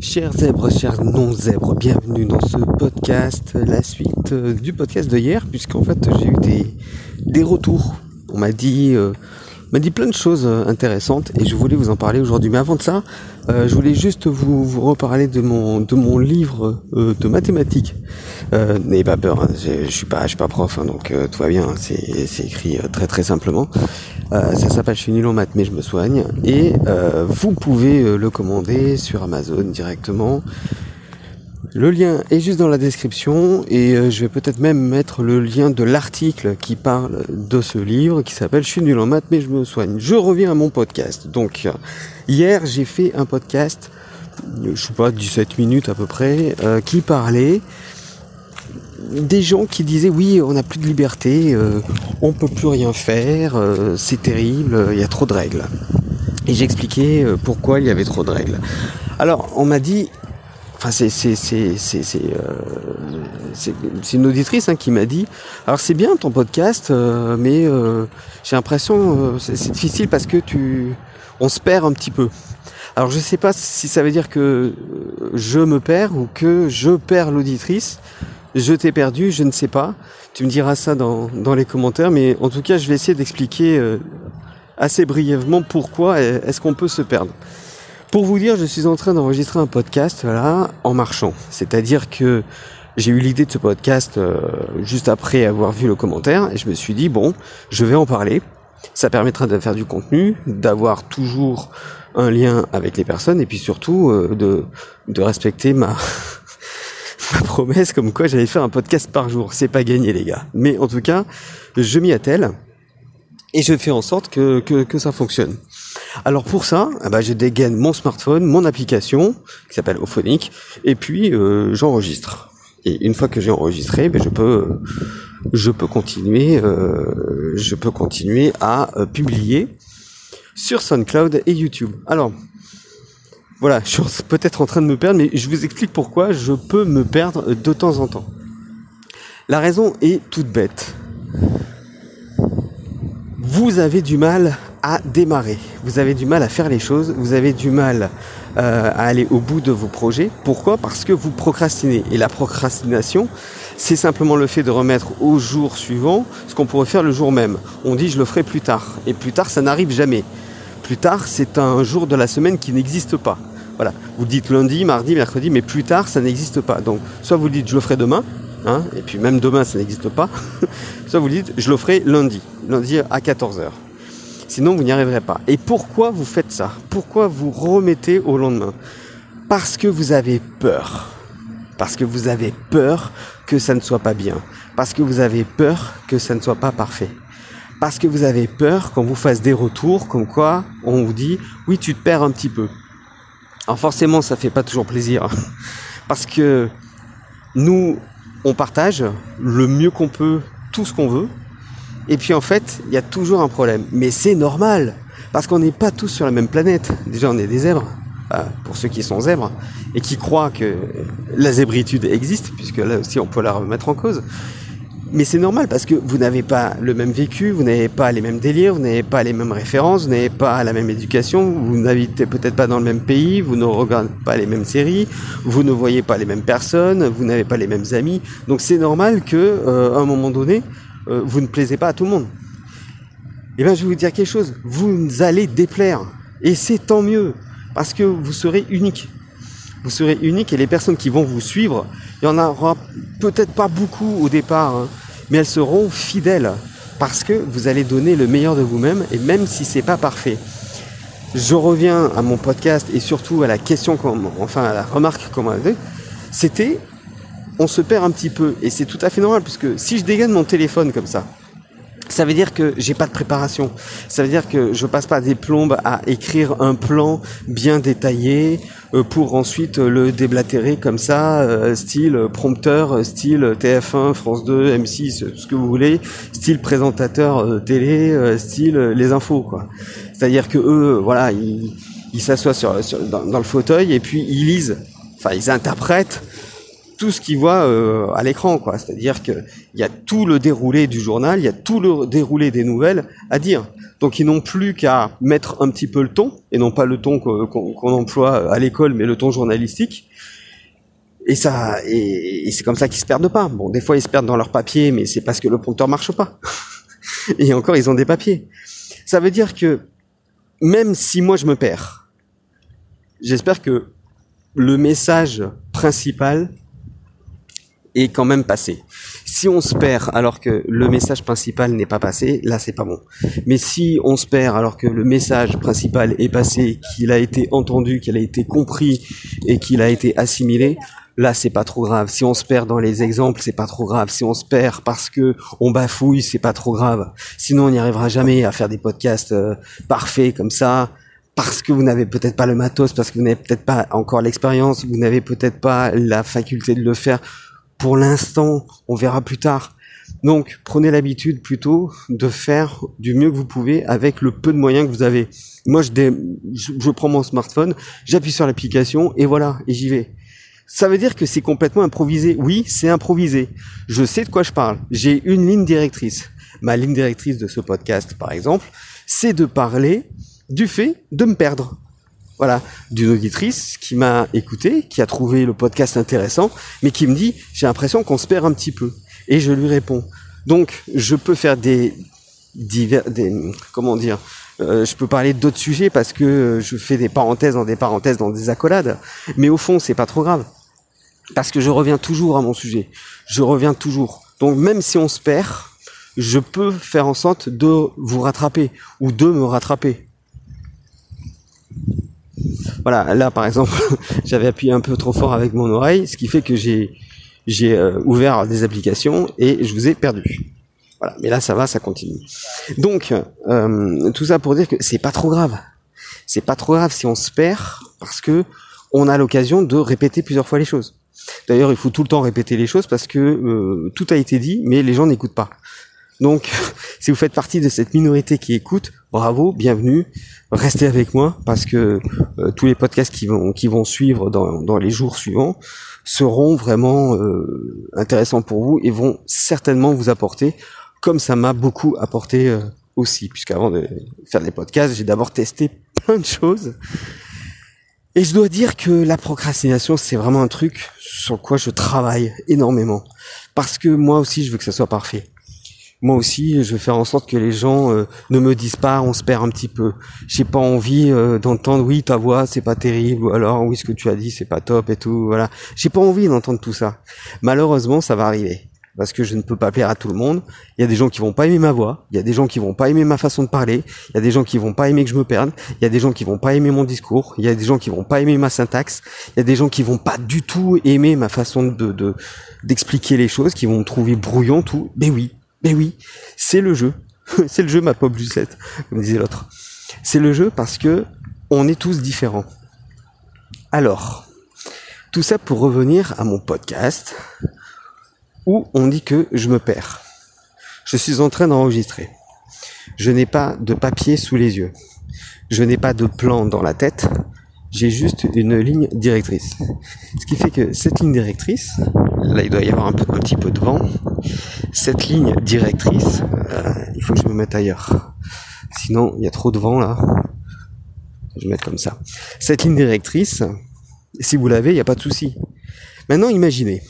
Chers zèbres, chers non-zèbres, bienvenue dans ce podcast, la suite euh, du podcast de hier, puisqu'en fait j'ai eu des, retours. On m'a dit, euh, m'a dit plein de choses euh, intéressantes et je voulais vous en parler aujourd'hui. Mais avant de ça, je voulais juste vous, vous, reparler de mon, de mon livre de mathématiques. N'ayez pas peur, hein, je, suis pas, je suis pas prof, hein, donc tout va bien. Hein, c'est écrit très très simplement. Euh, ça s'appelle Je suis nul en maths mais je me soigne. Et euh, vous pouvez euh, le commander sur Amazon directement. Le lien est juste dans la description et je vais peut-être même mettre le lien de l'article qui parle de ce livre qui s'appelle Je suis nul en maths mais je me soigne. Je reviens à mon podcast. Donc hier j'ai fait un podcast, je sais pas, 17 minutes à peu près, qui parlait des gens qui disaient oui, on n'a plus de liberté, euh, on peut plus rien faire, euh, c'est terrible, il y a trop de règles. Et j'expliquais euh, pourquoi il y avait trop de règles. Alors, on m'a dit, enfin c'est c'est une auditrice hein, qui m'a dit, alors c'est bien ton podcast, mais j'ai l'impression c'est difficile parce que tu, on se perd un petit peu. Alors je sais pas si ça veut dire que je me perds ou que je perds l'auditrice je t'ai perdu, je ne sais pas. Tu me diras ça dans, les commentaires, mais en tout cas, je vais essayer d'expliquer euh, assez brièvement pourquoi est-ce qu'on peut se perdre. Pour vous dire, je suis en train d'enregistrer un podcast là en marchant. C'est-à-dire que j'ai eu l'idée de ce podcast euh, juste après avoir vu le commentaire et je me suis dit bon, je vais en parler. Ça permettra de faire du contenu, d'avoir toujours un lien avec les personnes et puis surtout euh, de, respecter ma ma promesse comme quoi j'allais faire un podcast par jour. C'est pas gagné les gars. Mais en tout cas, je m'y attelle et je fais en sorte que, que, ça fonctionne. Alors pour ça, eh ben, je dégaine mon smartphone, mon application qui s'appelle Ophonic et puis euh, j'enregistre. Et une fois que j'ai enregistré, ben, je peux continuer euh, je peux continuer à euh, publier sur SoundCloud et YouTube. Alors voilà, je suis peut-être en train de me perdre, mais je vous explique pourquoi je peux me perdre de temps en temps. La raison est toute bête. Vous avez du mal à démarrer, vous avez du mal à faire les choses, vous avez du mal euh, à aller au bout de vos projets. Pourquoi? Parce que vous procrastinez. Et la procrastination, c'est simplement le fait de remettre au jour suivant ce qu'on pourrait faire le jour même. On dit je le ferai plus tard. Et plus tard, ça n'arrive jamais. Plus tard, c'est un jour de la semaine qui n'existe pas. Voilà, vous dites lundi, mardi, mercredi, mais plus tard, ça n'existe pas. Donc, soit vous dites je le ferai demain, hein, et puis même demain, ça n'existe pas. soit vous dites je le ferai lundi, lundi à 14h. Sinon, vous n'y arriverez pas. Et pourquoi vous faites ça? Pourquoi vous remettez au lendemain? Parce que vous avez peur. Parce que vous avez peur que ça ne soit pas bien. Parce que vous avez peur que ça ne soit pas parfait parce que vous avez peur qu'on vous fasse des retours comme quoi on vous dit oui tu te perds un petit peu. Alors forcément ça fait pas toujours plaisir parce que nous on partage le mieux qu'on peut tout ce qu'on veut et puis en fait il y a toujours un problème mais c'est normal parce qu'on n'est pas tous sur la même planète. Déjà on est des zèbres pour ceux qui sont zèbres et qui croient que la zébritude existe puisque là aussi on peut la remettre en cause. Mais c'est normal parce que vous n'avez pas le même vécu, vous n'avez pas les mêmes délires, vous n'avez pas les mêmes références, vous n'avez pas la même éducation, vous n'habitez peut-être pas dans le même pays, vous ne regardez pas les mêmes séries, vous ne voyez pas les mêmes personnes, vous n'avez pas les mêmes amis. Donc c'est normal que euh, à un moment donné, euh, vous ne plaisez pas à tout le monde. Eh bien je vais vous dire quelque chose, vous allez déplaire. Et c'est tant mieux. Parce que vous serez unique. Vous serez unique et les personnes qui vont vous suivre, il y en aura peut-être pas beaucoup au départ, hein, mais elles seront fidèles. Parce que vous allez donner le meilleur de vous-même. Et même si c'est pas parfait. Je reviens à mon podcast et surtout à la question, enfin à la remarque qu'on m'a c'était on se perd un petit peu et c'est tout à fait normal puisque si je dégaine mon téléphone comme ça, ça veut dire que j'ai pas de préparation. Ça veut dire que je passe pas des plombes à écrire un plan bien détaillé euh, pour ensuite le déblatérer comme ça, euh, style prompteur, style TF1, France 2, M6, tout ce que vous voulez, style présentateur euh, télé, style les infos quoi. C'est-à-dire que eux, voilà, ils s'assoient sur, dans, le fauteuil et puis ils lisent, enfin ils interprètent tout ce qu'il voit euh, à l'écran, quoi. C'est-à-dire qu'il y a tout le déroulé du journal, il y a tout le déroulé des nouvelles à dire. Donc ils n'ont plus qu'à mettre un petit peu le ton, et non pas le ton qu'on emploie à l'école, mais le ton journalistique. Et ça, et, c'est comme ça qu'ils se perdent pas. Bon, des fois ils se perdent dans leur papier, mais c'est parce que le prompteur marche pas. et encore, ils ont des papiers. Ça veut dire que même si moi je me perds, j'espère que le message principal est quand même passé. Si on se perd alors que le message principal n'est pas passé, là c'est pas bon. Mais si on se perd alors que le message principal est passé, qu'il a été entendu, qu'il a été compris et qu'il a été assimilé, là c'est pas trop grave. Si on se perd dans les exemples, c'est pas trop grave. Si on se perd parce que on bafouille, c'est pas trop grave. Sinon on n'y arrivera jamais à faire des podcasts euh, parfaits comme ça parce que vous n'avez peut-être pas le matos, parce que vous n'avez peut-être pas encore l'expérience, vous n'avez peut-être pas la faculté de le faire pour l'instant, on verra plus tard. Donc, prenez l'habitude plutôt de faire du mieux que vous pouvez avec le peu de moyens que vous avez. Moi, je, je, prends mon smartphone, j'appuie sur l'application et voilà, et j'y vais. Ça veut dire que c'est complètement improvisé. Oui, c'est improvisé. Je sais de quoi je parle. J'ai une ligne directrice. Ma ligne directrice de ce podcast, par exemple, c'est de parler du fait de me perdre voilà, d'une auditrice qui m'a écouté, qui a trouvé le podcast intéressant, mais qui me dit j'ai l'impression qu'on se perd un petit peu. Et je lui réponds. Donc je peux faire des comment dire, euh, je peux parler d'autres sujets parce que je fais des parenthèses dans des parenthèses dans des accolades, mais au fond c'est pas trop grave parce que je reviens toujours à mon sujet. Je reviens toujours. Donc même si on se perd, je peux faire en sorte de vous rattraper ou de me rattraper. Voilà, là par exemple, j'avais appuyé un peu trop fort avec mon oreille, ce qui fait que j'ai j'ai euh, ouvert des applications et je vous ai perdu. Voilà, mais là ça va, ça continue. Donc euh, tout ça pour dire que c'est pas trop grave. C'est pas trop grave si on se perd parce que on a l'occasion de répéter plusieurs fois les choses. D'ailleurs, il faut tout le temps répéter les choses parce que euh, tout a été dit, mais les gens n'écoutent pas. Donc, si vous faites partie de cette minorité qui écoute, bravo, bienvenue, restez avec moi parce que euh, tous les podcasts qui vont qui vont suivre dans, dans les jours suivants seront vraiment euh, intéressants pour vous et vont certainement vous apporter, comme ça m'a beaucoup apporté euh, aussi, puisqu'avant de faire des podcasts, j'ai d'abord testé plein de choses. Et je dois dire que la procrastination, c'est vraiment un truc sur quoi je travaille énormément. Parce que moi aussi, je veux que ça soit parfait moi aussi, je vais faire en sorte que les gens euh, ne me disent pas on se perd un petit peu. J'ai pas envie euh, d'entendre oui ta voix c'est pas terrible ou alors oui ce que tu as dit c'est pas top et tout. Voilà, j'ai pas envie d'entendre tout ça. Malheureusement, ça va arriver parce que je ne peux pas plaire à tout le monde. Il y a des gens qui vont pas aimer ma voix, il y a des gens qui vont pas aimer ma façon de parler, il y a des gens qui vont pas aimer que je me perde, il y a des gens qui vont pas aimer mon discours, il y a des gens qui vont pas aimer ma syntaxe, il y a des gens qui vont pas du tout aimer ma façon de d'expliquer les choses, qui vont me trouver brouillon tout. Mais oui, mais oui, c'est le jeu. c'est le jeu, ma pauvre Lucette, comme disait l'autre. C'est le jeu parce que on est tous différents. Alors, tout ça pour revenir à mon podcast où on dit que je me perds. Je suis en train d'enregistrer. Je n'ai pas de papier sous les yeux. Je n'ai pas de plan dans la tête j'ai juste une ligne directrice. Ce qui fait que cette ligne directrice, là il doit y avoir un, petit peu de vent, cette ligne directrice, euh, il faut que je me mette ailleurs. Sinon il y a trop de vent là. Je vais comme ça. Cette ligne directrice, si vous l'avez, il n'y a pas de souci. Maintenant imaginez,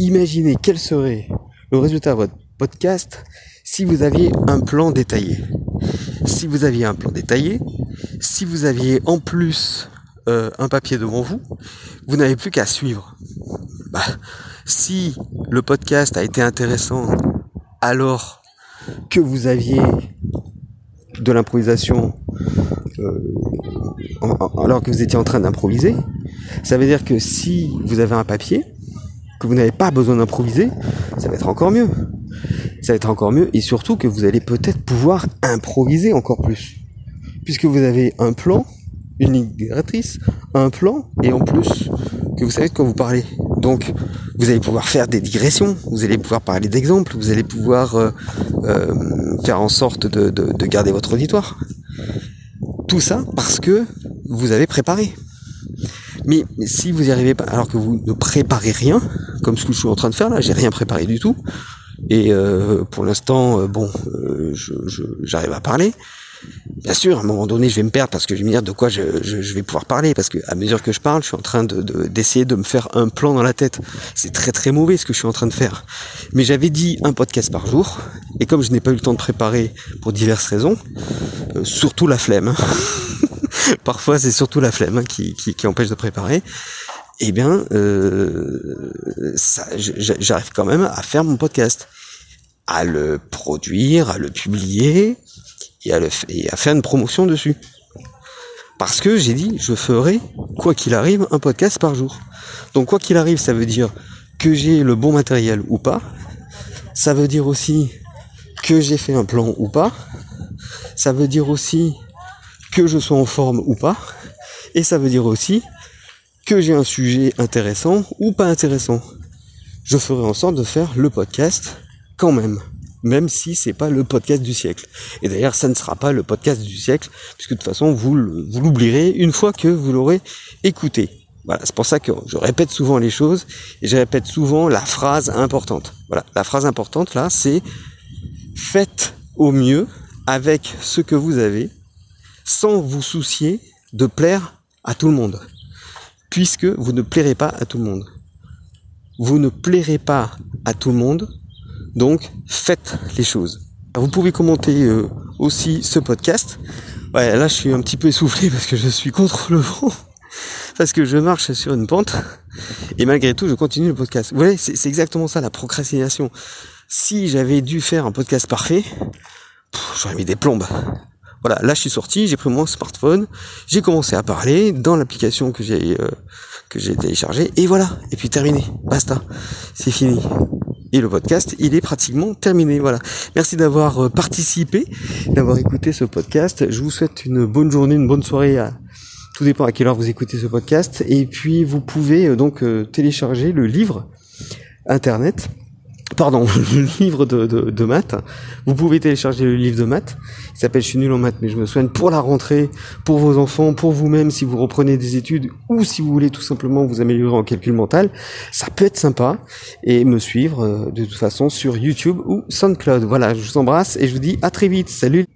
imaginez quel serait le résultat de votre podcast si vous aviez un plan détaillé. Si vous aviez un plan détaillé, si vous aviez en plus euh, un papier devant vous, vous n'avez plus qu'à suivre. Bah, si le podcast a été intéressant alors que vous aviez de l'improvisation, euh, alors que vous étiez en train d'improviser, ça veut dire que si vous avez un papier, que vous n'avez pas besoin d'improviser, ça va être encore mieux. Ça va être encore mieux et surtout que vous allez peut-être pouvoir improviser encore plus. Puisque vous avez un plan une ligne directrice, un plan, et en plus que vous savez de quoi vous parlez. Donc vous allez pouvoir faire des digressions, vous allez pouvoir parler d'exemples, vous allez pouvoir euh, euh, faire en sorte de, de, garder votre auditoire. Tout ça parce que vous avez préparé. Mais si vous n'y arrivez pas, alors que vous ne préparez rien, comme ce que je suis en train de faire là, j'ai rien préparé du tout, et euh, pour l'instant, bon, j'arrive à parler, Bien sûr, à un moment donné, je vais me perdre parce que je vais me dire de quoi je, vais pouvoir parler, parce que à mesure que je parle, je suis en train de, d'essayer de, me faire un plan dans la tête. C'est très très mauvais ce que je suis en train de faire. Mais j'avais dit un podcast par jour, et comme je n'ai pas eu le temps de préparer pour diverses raisons, euh, surtout la flemme. Hein. Parfois, c'est surtout la flemme hein, qui, empêche de préparer. Eh bien, euh, j'arrive quand même à faire mon podcast, à le produire, à le publier et à, faire une promotion dessus. Parce que j'ai dit, je ferai, quoi qu'il arrive, un podcast par jour. Donc quoi qu'il arrive, ça veut dire que j'ai le bon matériel ou pas. Ça veut dire aussi que j'ai fait un plan ou pas. Ça veut dire aussi que je sois en forme ou pas. Et ça veut dire aussi que j'ai un sujet intéressant ou pas intéressant. Je ferai en sorte de faire le podcast quand même même si c'est pas le podcast du siècle. Et d'ailleurs, ça ne sera pas le podcast du siècle, puisque de toute façon, vous, l'oublierez une fois que vous l'aurez écouté. Voilà, c'est pour ça que je répète souvent les choses et je répète souvent la phrase importante. Voilà, la phrase importante là, c'est faites au mieux avec ce que vous avez, sans vous soucier de plaire à tout le monde, puisque vous ne plairez pas à tout le monde. Vous ne plairez pas à tout le monde donc faites les choses. Vous pouvez commenter euh, aussi ce podcast. Ouais, là je suis un petit peu essoufflé parce que je suis contre le vent. Parce que je marche sur une pente. Et malgré tout, je continue le podcast. Vous voyez, c'est exactement ça, la procrastination. Si j'avais dû faire un podcast parfait, j'aurais mis des plombes. Voilà, là je suis sorti, j'ai pris mon smartphone, j'ai commencé à parler dans l'application que j'ai euh, que j'ai téléchargée et voilà, et puis terminé, basta, c'est fini. Et le podcast, il est pratiquement terminé. Voilà. Merci d'avoir euh, participé, d'avoir écouté ce podcast. Je vous souhaite une bonne journée, une bonne soirée. À... Tout dépend à quelle heure vous écoutez ce podcast. Et puis vous pouvez euh, donc euh, télécharger le livre internet pardon, le livre de, de, maths. Vous pouvez télécharger le livre de maths. Il s'appelle Je suis nul en maths, mais je me soigne pour la rentrée, pour vos enfants, pour vous-même si vous reprenez des études ou si vous voulez tout simplement vous améliorer en calcul mental. Ça peut être sympa et me suivre euh, de toute façon sur YouTube ou SoundCloud. Voilà, je vous embrasse et je vous dis à très vite. Salut